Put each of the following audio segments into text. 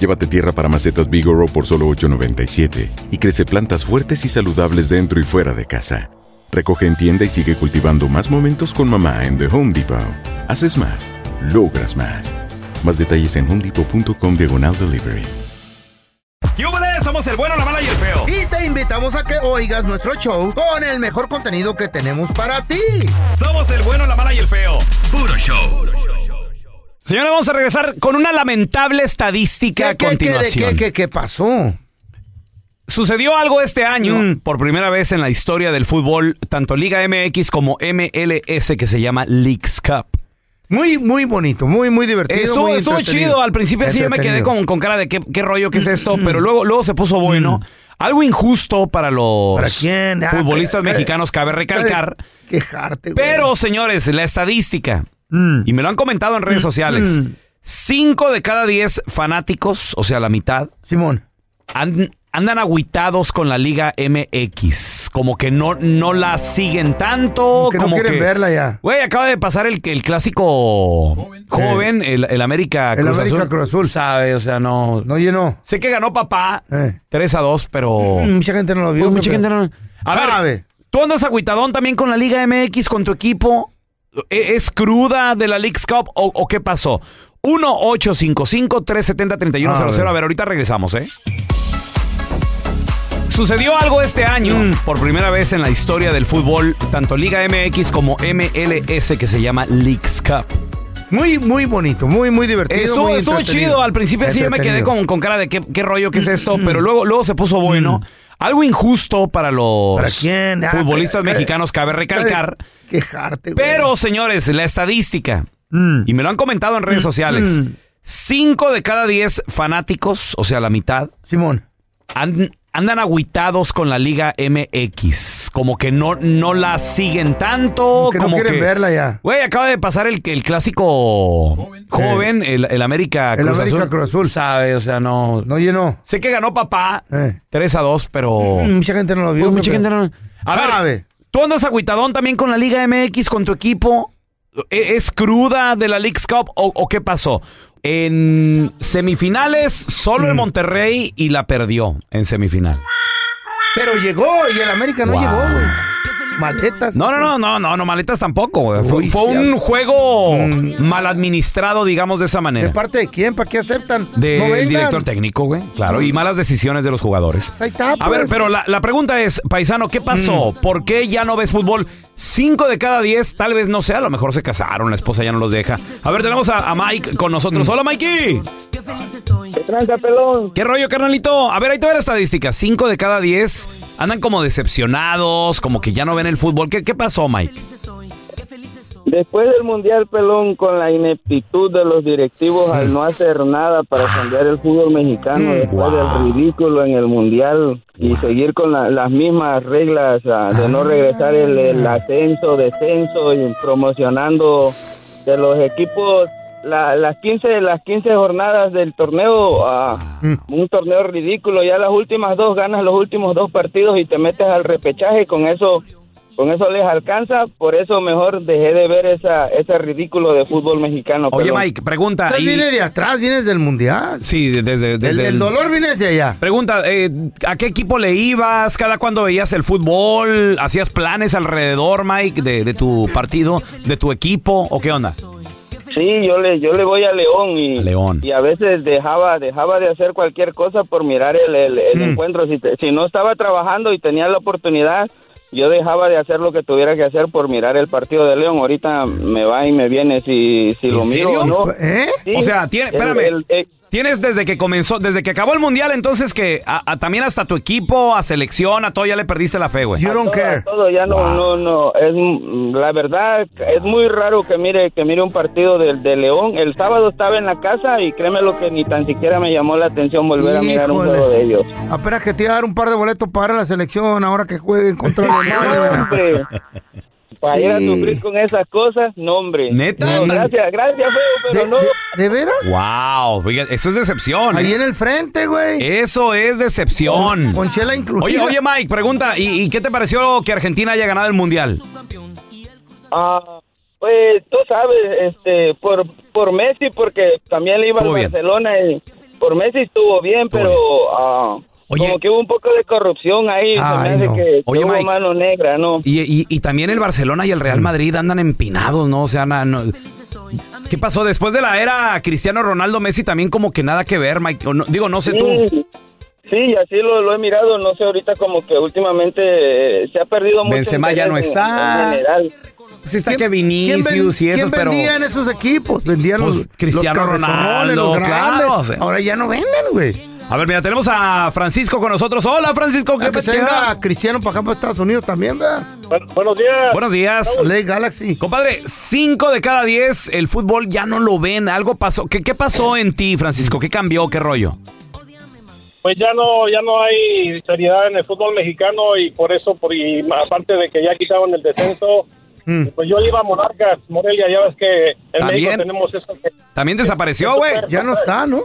Llévate tierra para macetas Bigoro por solo $8.97 y crece plantas fuertes y saludables dentro y fuera de casa. Recoge en tienda y sigue cultivando más momentos con mamá en The Home Depot. Haces más, logras más. Más detalles en homedepot.com diagonal delivery. ¡Yúbales! Somos el bueno, la mala y el feo. Y te invitamos a que oigas nuestro show con el mejor contenido que tenemos para ti. Somos el bueno, la mala y el feo. Puro show. Señores, vamos a regresar con una lamentable estadística a ¿Qué, qué, continuación. qué, pasó? Sucedió algo este año, Mm. por primera vez en la historia del fútbol, tanto Liga MX como MLS, que se llama Leagues Cup. Muy, muy bonito, muy, muy divertido. Estuvo, muy chido. Al principio sí yo me quedé con, con cara de qué, qué rollo, qué es esto, pero luego, luego se puso bueno. Algo injusto para los ¿Para quién? Ah, futbolistas mexicanos, cabe recalcar. Quejarte, güey. Pero, señores, la estadística, Mm. y me lo han comentado en redes sociales, mm. cinco de cada diez fanáticos, o sea, la mitad, Simón. an- andan agüitados con la Liga MX. Como que no, no la siguen tanto. Que no quieren que, verla ya. Güey, acaba de pasar el, el clásico joven, el, el América El Cruz América Azul. Cruz Azul. ¿Sabe? O sea, no. No llenó. Sé que ganó papá Eh. 3 a 2, pero. Mm, Mucha gente no lo vio. Pues mucha gente no- A ver, tú andas agüitadón también con la Liga MX, con tu equipo. ¿E- ¿Es cruda de la League's Cup o, o qué pasó? 1-855-370-3100. A, A ver, ahorita regresamos, ¿eh? Sucedió algo este año, Mm. por primera vez en la historia del fútbol, tanto Liga MX como MLS, que se llama League's Cup. Muy, muy bonito, muy, muy divertido. Muy entretenido. chido. Al principio sí yo me quedé con, con cara de qué, qué rollo, qué es esto, pero luego, luego se puso bueno. Algo injusto para los ¿Para quién? Ah, futbolistas que- mexicanos, cabe recalcar. Quejarte, güey. Pero, señores, la estadística, Mm. y me lo han comentado en redes sociales, mm. cinco de cada diez fanáticos, o sea, la mitad, Simón. an- andan agüitados con la Liga MX. Como que no, no la siguen tanto. Que no como quieren que, verla ya. Güey, acaba de pasar el, el clásico joven, el, el América El Cruz América Azul. Cruz Azul. ¿Sabe? O sea, no. No llenó. Sé que ganó papá Eh. 3 a 2, pero. Mm, Mucha gente no lo vio. Pues mucha gente no. A ver. Tú andas agüitadón también con la Liga MX, con tu equipo. ¿E- ¿Es cruda de la League's Cup o, o qué pasó? En semifinales, solo Mm. el Monterrey y la perdió en semifinal. Pero llegó y el América no Wow. llegó, güey. Maletas. No, no, no, no, no, no maletas tampoco. güey. Fue, Uy, fue un juego Mm. mal administrado, digamos de esa ¿De manera. parte de quién? ¿Para qué aceptan? Del no vengan. director técnico, güey. Claro, y malas decisiones de los jugadores. Ahí está, A ver, pues. pero la, la pregunta es, paisano, ¿qué pasó? ¿Por qué ya no ves fútbol? Cinco de cada diez, tal vez no sea, a lo mejor se casaron, la esposa ya no los deja. A ver, tenemos a, a Mike con nosotros. Hola, Mikey. ¿Qué tranza, pelón? ¿Qué rollo, carnalito? A ver, ahí te ve la estadística. Cinco de cada diez andan como decepcionados, como que ya no ven el fútbol. ¿Qué, qué pasó, Mike? Después del Mundial, pelón, con la ineptitud de los directivos al no hacer nada para cambiar el fútbol mexicano después Wow. del ridículo en el Mundial y seguir con la- las mismas reglas ah, de no regresar el, el ascenso, descenso y promocionando de los equipos la- las 15 las 15 jornadas del torneo ah, un torneo ridículo ya las últimas dos ganas los últimos dos partidos y te metes al repechaje con eso con eso les alcanza por eso mejor dejé de ver esa ese ridículo de fútbol mexicano Oye. Mike, pregunta. Usted y- viene de atrás, vienes del mundial. Sí, desde, El, desde el el- dolor viene de allá. Pregunta, eh, ¿a qué equipo le ibas? ¿Cada cuándo veías el fútbol? ¿Hacías planes alrededor, Mike, de, de tu partido, de tu equipo? ¿O qué onda? Sí, yo le, yo le voy a León y, León. y a veces dejaba, dejaba de hacer cualquier cosa por mirar el, el- el Mm. encuentro. Si, te- si no estaba trabajando y tenía la oportunidad, yo dejaba de hacer lo que tuviera que hacer por mirar el partido de León. Ahorita me va y me viene si, si ¿En lo miro o no. ¿Eh? Sí. O sea, tiene, El- espérame, el- el- tienes desde que comenzó, desde que acabó el mundial, entonces que a- a- también hasta tu equipo, a selección, a todo ya le perdiste la fe, güey. You don't todo, care. todo, ya no, Wow. no, no, es la verdad es muy raro que mire, que mire un partido de, de León. El sábado estaba en la casa y créeme lo que ni tan siquiera me llamó la atención volver a mirar un juego de ellos. Apenas que te iba a dar un par de boletos para la selección ahora que jueguen contra Alemania. hombre. Para ir a sufrir con esas cosas, no, hombre. ¿Neta? No, gracias, gracias, feo, pero ¿De, no. de- de veras? Wow, fíjate, eso es decepción. Ahí ¿eh? en el frente, güey. Eso es decepción. Con chela incluida. Oye, oye, Mike, pregunta, ¿y, y qué te pareció que Argentina haya ganado el mundial? Ah, pues tú sabes, este, por, por Messi, porque también le iba bien. Barcelona y por Messi estuvo bien, Estuvo pero bien. ah, Oye. como que hubo un poco de corrupción ahí, Ay, no. que, Oye, hubo Mike. mano negra, ¿no? Y, y- y también el Barcelona y el Real Madrid andan empinados, ¿no? O sea, na- no- ¿qué pasó? Después de la era Cristiano Ronaldo Messi también como que nada que ver, Mike. No- digo, no sé tú. Sí, sí, así lo, lo he mirado, no sé, ahorita como que últimamente eh, se ha perdido mucho. Benzema ya no está. en general. Sí está ¿Quién- que Vinicius y eso, ¿quién pero... vendía en esos equipos? Vendían Pues, los, Cristiano los Ronaldo, los grandes. claro, o sea. Ahora ya no venden, güey. A ver, mira, tenemos a Francisco con nosotros. Hola, Francisco. ¿Qué A que se qué venga onda? Cristiano para acá, para Estados Unidos también, ¿verdad? buenos días. Buenos días. Ley Galaxy. Compadre, 5 de cada 10 el fútbol ya no lo ven. Algo pasó. ¿Qué, qué pasó en ti, Francisco? ¿Qué cambió? ¿Qué rollo? Pues ya no ya no hay seriedad en el fútbol mexicano y por eso, por y aparte de que ya quitaron el descenso, Mm. pues yo iba a Monarcas, Morelia, ya ves que en ¿También? México tenemos eso. que- También desapareció, güey. Ya no está, ¿no?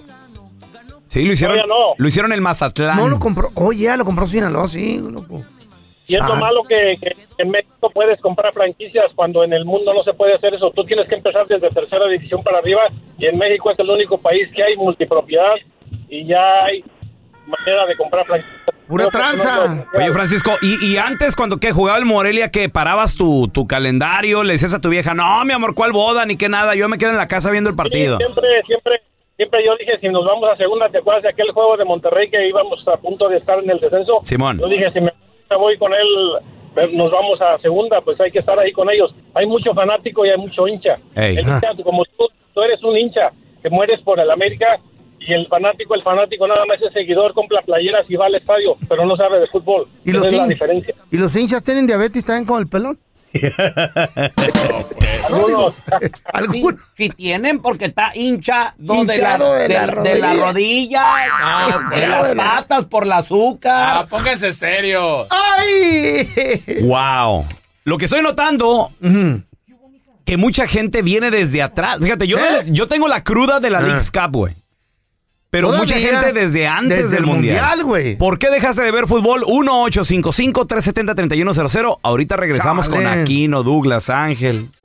Sí, lo hicieron. No. Lo hicieron en Mazatlán. No lo compró. Oye, ya lo compró Sinaloa, sí, loco. Y es lo Ah. malo que, que en México puedes comprar franquicias cuando en el mundo no se puede hacer eso. Tú tienes que empezar desde tercera división para arriba y en México es el único país que hay multipropiedad y ya hay manera de comprar franquicias. Pura tranza. Oye, Francisco, ¿y, y antes cuando que jugaba el Morelia que parabas tu, tu calendario, le decías a tu vieja, no, mi amor, ¿cuál boda? Ni qué nada, yo me quedo en la casa viendo el partido. Sí, siempre, siempre, siempre yo dije, si nos vamos a segunda, ¿te acuerdas de aquel juego de Monterrey que íbamos a punto de estar en el descenso? Simón. Yo dije, si me voy con él, eh, nos vamos a segunda, pues hay que estar ahí con ellos. Hay mucho fanático y hay mucho hincha. Ey. El hincha, como tú, tú eres un hincha que mueres por el América y el fanático, el fanático nada más es seguidor, compra playeras y va al estadio, pero no sabe de fútbol. ¿Y Esa los, es la diferencia. ¿Y los hinchas tienen diabetes también con el pelón? Algunos, ¿Alguno? Si tienen, porque está hincha de la, Hinchado de la de- de la rodilla. rodilla, de Hinchado las la- patas por el azúcar. Ah, pónganse serio. ¡Ay! Wow. Lo que estoy notando, que mucha gente viene desde atrás. Fíjate, yo, ¿Eh? yo tengo la cruda de la Ah. Leagues Cup, güey. Pero mucha Todavía, gente desde antes desde del el mundial. ¿Por qué dejaste de ver fútbol? 1-855-370-3100. Ahorita regresamos con. Aquino, Douglas, Ángel.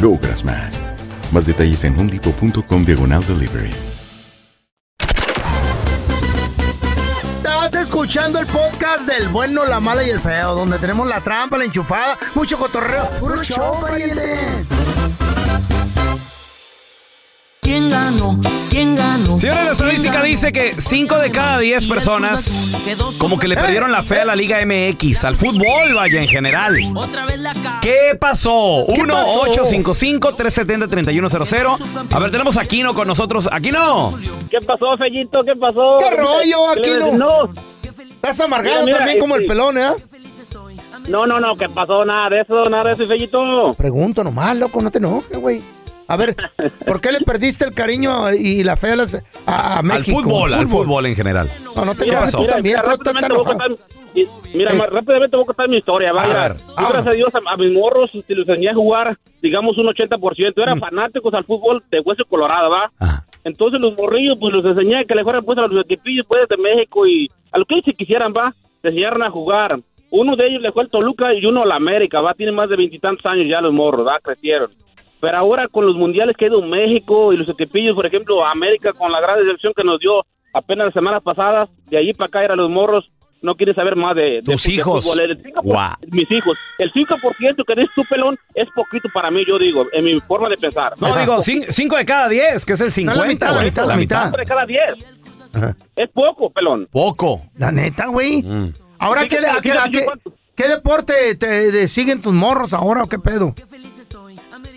logras más. Más detalles en homedepot.com diagonal delivery. escuchando el podcast del bueno, la mala y el feo, donde tenemos la trampa, la enchufada, mucho cotorreo. ¡Puro show, pariente! ¿Quién ganó? ¿Quién ganó? Señores, la estadística dice que 5 de cada 10 personas como que le perdieron la fe a la Liga MX, al fútbol, vaya, en general. ¿Qué pasó? ¿Qué pasó? 1-855-370-3100. A ver, tenemos a Aquino con nosotros. ¡Aquino! ¿Qué pasó, Fellito? ¿Qué pasó? ¿Qué rollo, ¿Qué le Aquino? No, Estás amargado Mira, mira, también como el este- pelón, ¿eh? no, no, no, ¿qué pasó? Nada de eso, nada de eso, Fellito. Pregunto nomás, loco, no te enojes, güey. A ver, ¿por qué le perdiste el cariño y la fe a, las- a- a Al México? fútbol, al fútbol en general. No, no te ¿Qué enojes pasó? también, mira, voy a contar- Mira, Eh. rápidamente voy a contar mi historia, va. A Mira, ver. yo, gracias a Dios, a, a mis morros, si los enseñé a jugar, digamos, un 80%. Eran fanáticos al fútbol de Hueso Colorado, ¿va? Ah. Entonces los morrillos, pues los enseñé a que le fueran pues a los equipillos pues de México y a lo que ellos se quisieran, va, se enseñaron a jugar. Uno de ellos le fue al Toluca y uno a la América, va, tiene más de veintitantos años ya los morros, va, crecieron. Pero ahora con los mundiales que ha ido México y los equipillos, por ejemplo, América con la gran decepción que nos dio apenas las semanas pasadas, de allí para acá eran los morros, no quieren saber más de, de Tus de hijos. El 5%, Guau. Mis hijos. El 5% que dices tú, pelón, es poquito para mí, yo digo, en mi forma de pensar. No, digo, 5 de cada 10, que es el 50, la mitad, la güey. mitad, la mitad. de cada 10. Ajá. Es poco, pelón. Poco. La neta, güey. Mm. Ahora, ¿qué, a qué- qué deporte te, te siguen tus morros ahora o qué pedo?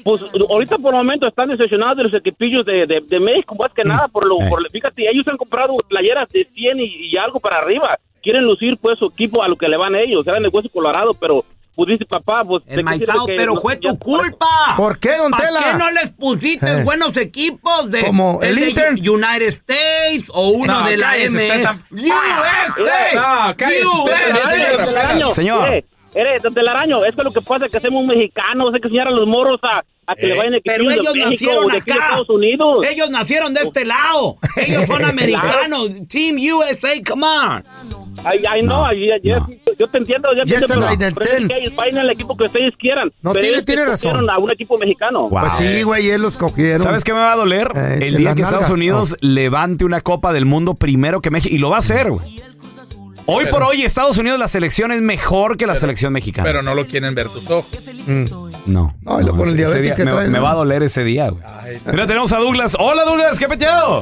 Pues ahorita por el momento están decepcionados de los equipillos de, de, de México, más que nada, por lo, Eh. por, fíjate, ellos han comprado playeras de 100 y, y algo para arriba. Quieren lucir pues su equipo a lo que le van ellos, eran de hueso colorado, pero pues dice papá, pues... El ¿de qué sirve maizao, que pero no- fue ya- tu culpa. ¿Por qué, don ¿Para Tela? qué no les pusiste Eh. buenos equipos de Como el Inter. United States o uno No, de la M? usted USA. No, don Telaraño, Señor. Don Telaraño, es que lo que pasa es que hacemos mexicanos, hay que enseñar a los morros a, a que Eh, le vayan a Pero ellos México nacieron de acá. Estados Unidos. Ellos nacieron de este lado. Ellos son americanos. Team USA, come on. Ay, ay, no, No, ay, ay, yo, no. yo te entiendo, yo te entiendo, pero, pero es que ellos vayan al equipo que ustedes quieran. No, pero tiene- ellos tiene razón. a un equipo mexicano. Wow. Pues sí, güey, ellos los cogieron. ¿Sabes qué me va a doler? Eh, el día que Estados. Unidos levante una Copa del Mundo primero que México. Y lo va a hacer, güey. Hoy por hoy, Estados Unidos, la selección es mejor que la selección mexicana. Pero no lo quieren ver tus ojos. Mm. no. No, y lo con el diabetes día que me, traen, me ¿no? va a doler ese día, güey. Ay, Mira, tenemos a Douglas. Hola, Douglas, ¿qué peteado?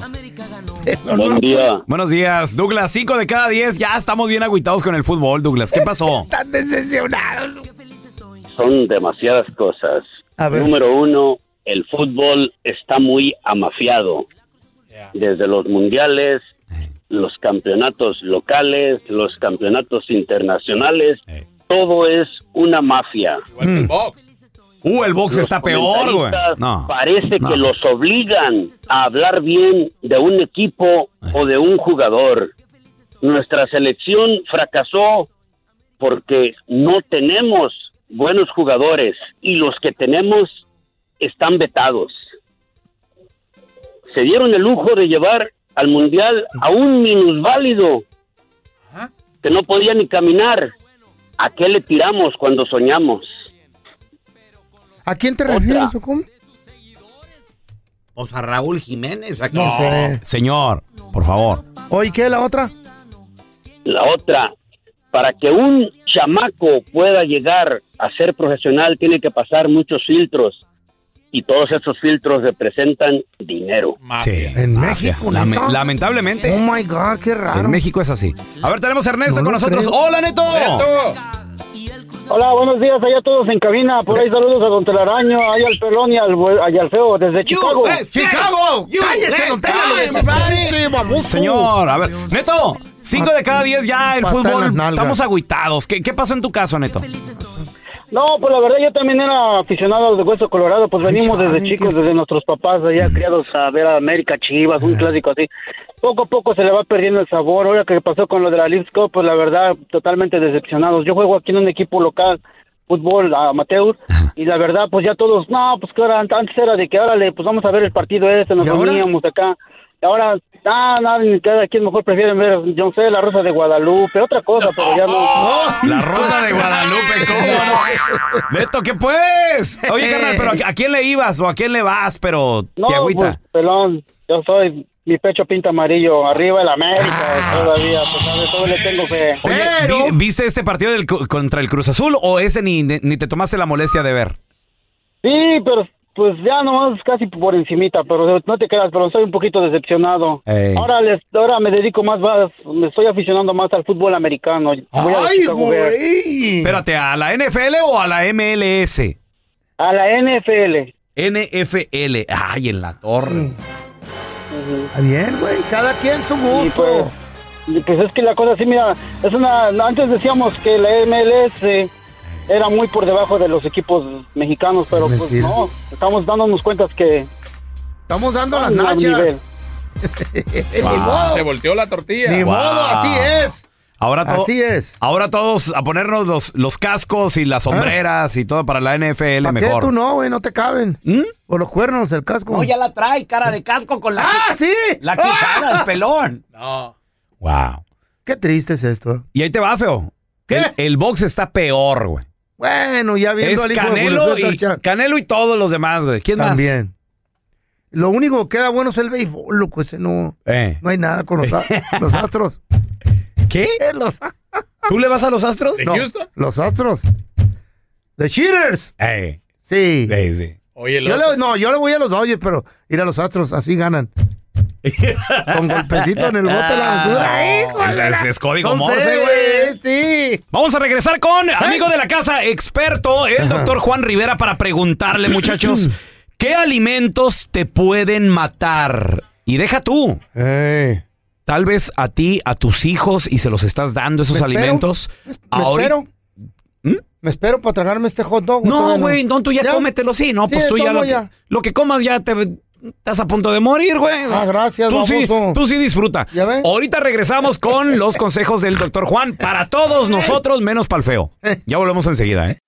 Buen día. Buenos días, Douglas. 5 de cada 10. Ya estamos bien agüitados con el fútbol, Douglas. ¿Qué pasó? Están decepcionados. Son demasiadas cosas. A ver. Número uno, el fútbol está muy amafiado. Desde los mundiales, los campeonatos locales, los campeonatos internacionales, todo es una mafia. igual que el box. Uh, el box Los está peor, güey. No. Parece no. que los obligan a hablar bien de un equipo o de un jugador. Nuestra selección fracasó porque no tenemos buenos jugadores y los que tenemos están vetados. Se dieron el lujo de llevar al mundial a un minusválido que no podía ni caminar. ¿A qué le tiramos cuando soñamos? ¿A quién te Otra. refieres, o cómo? O sea, Raúl Jiménez. aquí. No sé. Señor, por favor. Oye, ¿qué? ¿La otra? La otra, para que un chamaco pueda llegar a ser profesional, tiene que pasar muchos filtros. Y todos esos filtros representan dinero. Sí. En mafia. México, Lame- ¿neta? lamentablemente. Oh my God, qué raro. En México es así. A ver, tenemos a Ernesto No con lo nosotros. creo. Hola, Neto. Hola, buenos días allá todos en cabina. Por ahí saludos a Don Telaraño, ahí al pelón y al, bue- y al feo desde Chicago. ¡Chicago! ¡Cállese, don Tela! Sí, baboso. Señor, a ver. Neto, 5 de cada 10 ya el en fútbol. las nalgas. Estamos agüitados. ¿Qué, ¿Qué pasó en tu caso, Neto? No, pues la verdad yo también era aficionado al de Hueso Colorado, pues venimos desde chicos, desde nuestros papás allá criados a ver a América Chivas, un clásico así. Poco a poco se le va perdiendo el sabor. Ahora que pasó con lo de la Cup, pues la verdad totalmente decepcionados. Yo juego aquí en un equipo local, fútbol amateur, y la verdad pues ya todos, no, pues ahora antes era de que órale, pues vamos a ver el partido este, nos ¿Y ahora? reuníamos acá. Ahora, ah, nada, cada quien mejor prefieren ver, yo no sé, la Rosa de Guadalupe, otra cosa, pero ya no. La Rosa de Guadalupe, ¿cómo no? Neto, ¿qué pues? Oye, carnal, pero ¿a- ¿a quién le ibas o a quién le vas? Pero No, te agüita. pues, pelón, yo soy mi pecho pinta amarillo. Arriba el América, todavía. Pues, ¿sabes? Todo le tengo fe. Oye, ¿vi- ¿viste este partido del cu- contra el Cruz Azul o ese ni, ni te tomaste la molestia de ver? Sí, pero pues ya nomás casi por encimita, pero no te creas, pero estoy un poquito decepcionado. Ey. Ahora les, ahora me dedico más, más, me estoy aficionando más al fútbol americano. Voy ¡Ay, güey! Espérate, ¿a la NFL o a la MLS? A la NFL. NFL. Ay, en la torre. Está bien, güey. Cada quien su Y gusto. pues, y pues es que la cosa así, mira, es una, antes decíamos que la MLS era muy por debajo de los equipos mexicanos, pero pues no, estamos dándonos cuenta que Estamos dando las nachas. Ni modo. Se volteó la tortilla. Ni Wow. modo, así es. Ahora, todo- Así es. ahora todos a ponernos los, los cascos y las sombreras y todo para la NFL ¿Para qué mejor. tú no, güey? No te caben. ¿Mm? O los cuernos, el casco. No, ya la trae, cara de casco con la, ¡Ah, sí! la quijada, el pelón. No. Wow. Qué triste es esto. Y ahí te va, feo. ¿Qué? El, el box está peor, güey. Bueno, ya viendo Es al hijo de Canelo César y. Canelo y todos los demás, güey. ¿Quién También. Lo único que queda bueno es el béisbol, loco. Ese no, más? Eh. no hay nada con los, los astros. ¿Qué? Eh, Los, ¿Tú le vas a los astros? ¿De no, Houston? los astros. The Cheaters. Eh. Sí. Sí, sí. Oye, Yo le, no, yo le voy a los Dodgers, pero ir a los astros, así ganan. Con golpecito en el bote de la basura. ¡Ay, hijo de Es- es código Morse, seis, Sí. Vamos a regresar con amigo de la casa, experto, el doctor Juan Rivera, para preguntarle, muchachos, ¿qué alimentos te pueden matar? Y deja tú, Ey. tal vez a ti, a tus hijos, y se los estás dando esos ¿Me espero? alimentos. Me espero. Me espero para tragarme este hot dog. ¿o No, güey, no, tú ya, cómetelo, sí, no, Sí, pues tú ya ya. Lo que comas ya te estás a punto de morir, güey. Ah, gracias, tú sí, tú sí disfruta. Ahorita regresamos con los consejos del doctor Juan para todos nosotros, menos para el feo. Ya volvemos enseguida, ¿eh?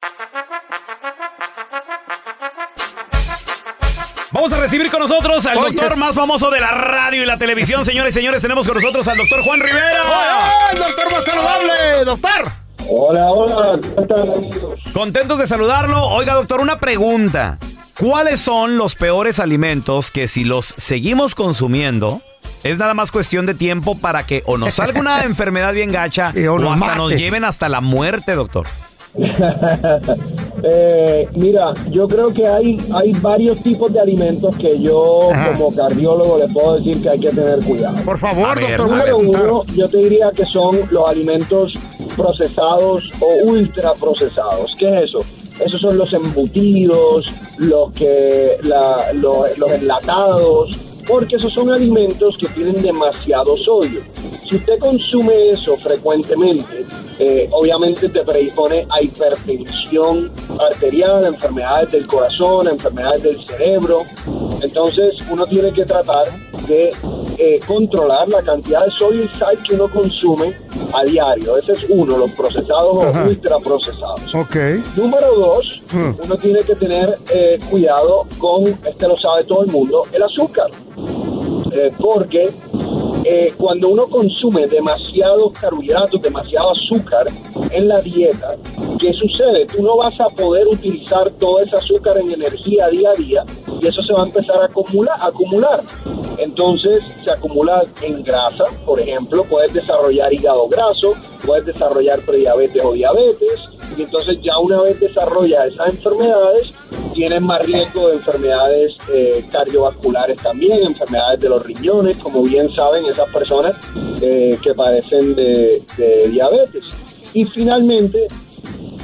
Vamos a recibir con nosotros al doctor más famoso de la radio y la televisión, señores y señores. Tenemos con nosotros al doctor Juan Rivera. ¡Ay, doctor más saludable, doctor! Hola, hola, ¿cómo están amigos? Contentos de saludarlo. Oiga, doctor, una pregunta. ¿Cuáles son los peores alimentos que si los seguimos consumiendo es nada más cuestión de tiempo para que o nos salga una enfermedad bien gacha Sí, o hasta mate. nos lleven hasta la muerte, doctor? Eh, mira, yo creo que hay, hay varios tipos de alimentos que yo Ajá. como cardiólogo le puedo decir que hay que tener cuidado. Por favor, A doctor, Número uno, yo te diría que son los alimentos procesados o ultra procesados. ¿Qué es eso? Esos son los embutidos, los que la- lo- los enlatados, porque esos son alimentos que tienen demasiado sodio. Si usted consume eso frecuentemente, eh, obviamente te predispone a hipertensión arterial, a enfermedades del corazón, a enfermedades del cerebro. Entonces uno tiene que tratar de eh, controlar la cantidad de sodio y sal que uno consume a diario. Ese es uno, los procesados Ajá. o ultraprocesados. Ok. Número dos, Hmm. uno tiene que tener eh, cuidado con, este lo sabe todo el mundo, el azúcar. Eh, porque eh, cuando uno consume demasiados carbohidratos, demasiado azúcar en la dieta, ¿qué sucede? Tú no vas a poder utilizar todo ese azúcar en energía día a día y eso se va a empezar a acumular. acumular. Entonces se acumula en grasa, por ejemplo, puedes desarrollar hígado graso, puedes desarrollar prediabetes o diabetes, y entonces ya una vez desarrolla esas enfermedades, tienes más riesgo de enfermedades eh, cardiovasculares también, enfermedades de los riñones, como bien saben esas personas eh, que padecen de, de diabetes. Y finalmente,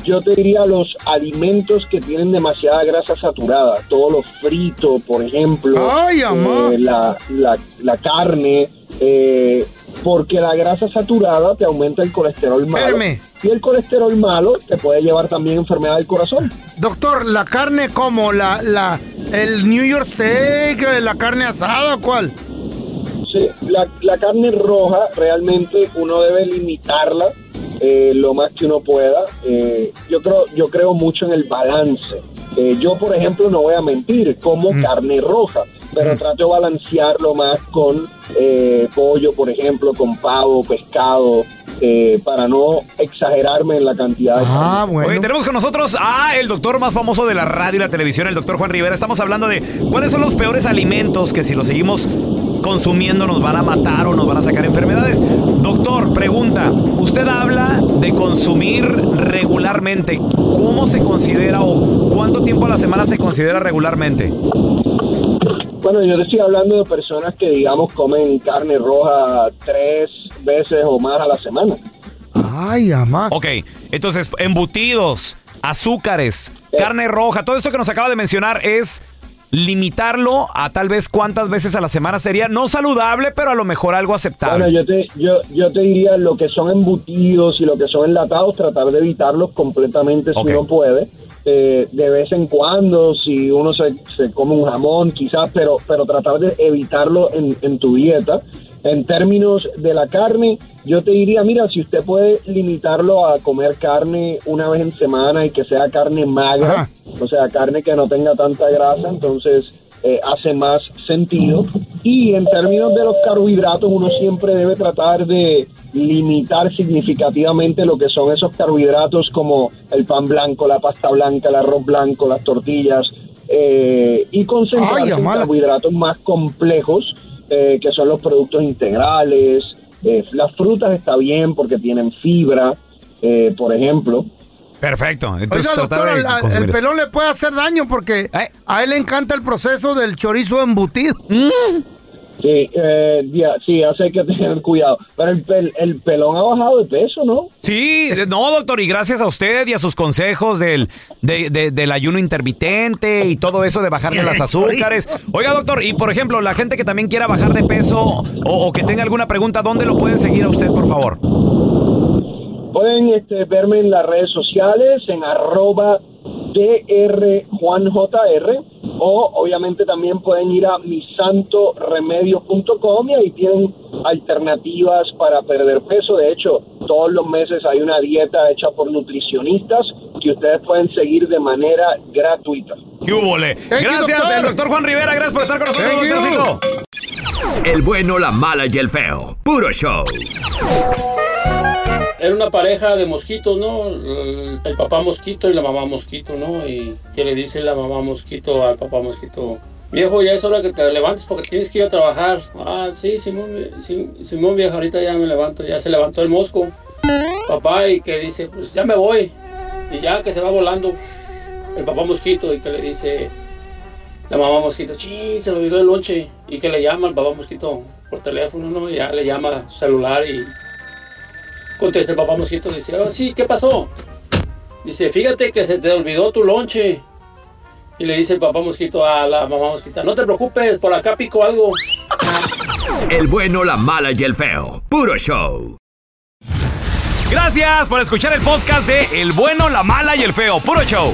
yo te diría los alimentos que tienen demasiada grasa saturada, todo lo frito, por ejemplo, Ay, eh, la, la, la carne, eh, porque la grasa saturada te aumenta el colesterol malo. Y el colesterol malo te puede llevar también enfermedad del corazón. Doctor, ¿la carne como la, la, el New York Steak, eh, la carne asada, cuál? Sí, la, la carne roja realmente uno debe limitarla eh, lo más que uno pueda. Eh, yo creo yo creo mucho en el balance. Eh, yo, por ejemplo, no voy a mentir, como carne roja, pero trato de balancearlo más con eh, pollo, por ejemplo, con pavo, pescado, eh, para no exagerarme en la cantidad de Ah, bueno. Oye, tenemos con nosotros a el doctor más famoso de la radio y la televisión, el doctor Juan Rivera. Estamos hablando de cuáles son los peores alimentos que si los seguimos consumiendo nos van a matar o nos van a sacar enfermedades. Doctor, pregunta, usted habla de consumir regularmente. ¿Cómo se considera o cuánto tiempo a la semana se considera regularmente? Bueno, yo te estoy hablando de personas que, digamos, comen carne roja tres veces o más a la semana. Ay, amá. Ok, entonces embutidos, azúcares, carne roja, todo esto que nos acaba de mencionar es limitarlo a tal vez cuántas veces a la semana sería no saludable, pero a lo mejor algo aceptable. Bueno, yo te, yo, yo te diría lo que son embutidos y lo que son enlatados, tratar de evitarlos completamente si uno puede. Eh, de vez en cuando, si uno se, se come un jamón, quizás, pero, pero tratar de evitarlo en, en tu dieta. En términos de la carne, yo te diría, mira, si usted puede limitarlo a comer carne una vez en semana y que sea carne magra, o sea, carne que no tenga tanta grasa, entonces eh, hace más sentido. Y en términos de los carbohidratos, uno siempre debe tratar de limitar significativamente lo que son esos carbohidratos como el pan blanco, la pasta blanca, el arroz blanco, las tortillas, eh, y concentrarse Ay, en carbohidratos más complejos, eh, que son los productos integrales. Eh, las frutas está bien porque tienen fibra, eh, por ejemplo. Perfecto. Entonces Oiga, doctor, de la- consumir el eso. pelón le puede hacer daño porque a él le encanta el proceso del chorizo embutido. Sí, eh, ya, sí, así hay que tener cuidado. Pero el, pel- el pelón ha bajado de peso, ¿no? Sí, no, doctor, y gracias a usted y a sus consejos del, de- de- del ayuno intermitente y todo eso de bajarle las azúcares. Oiga, doctor, y por ejemplo, la gente que también quiera bajar de peso o, o que tenga alguna pregunta, ¿dónde lo pueden seguir a usted, por favor? Pueden este, verme en las redes sociales, en arroba drjuanjr, o obviamente también pueden ir a misantoremedio.com y ahí tienen alternativas para perder peso. De hecho, todos los meses hay una dieta hecha por nutricionistas que ustedes pueden seguir de manera gratuita. ¿Qué? Gracias, el doctor Juan Rivera, gracias por estar con nosotros, doctorcito. El bueno, la mala y el feo. Puro show. Era una pareja de mosquitos, ¿no? El, papá mosquito y la mamá mosquito, ¿no? Y que le dice la mamá mosquito al papá mosquito, viejo, ya es hora que te levantes porque tienes que ir a trabajar. Ah, sí, Simón, Simón viejo, ahorita ya me levanto, ya se levantó el mosco. Papá y que dice, pues ya me voy. Y ya que se va volando el papá mosquito y que le dice la mamá mosquito, sí, se me olvidó el lonche. Y que le llama al papá mosquito por teléfono, ¿no? Y ya le llama celular y Contesta el papá mosquito, dice, "Ah, sí, ¿qué pasó? Dice, fíjate que se te olvidó tu lonche. Y le dice el papá mosquito a la mamá mosquita, no te preocupes, por acá pico algo. El bueno, la mala y el feo. Puro show. Gracias por escuchar el podcast de El bueno, la mala y el feo. Puro show.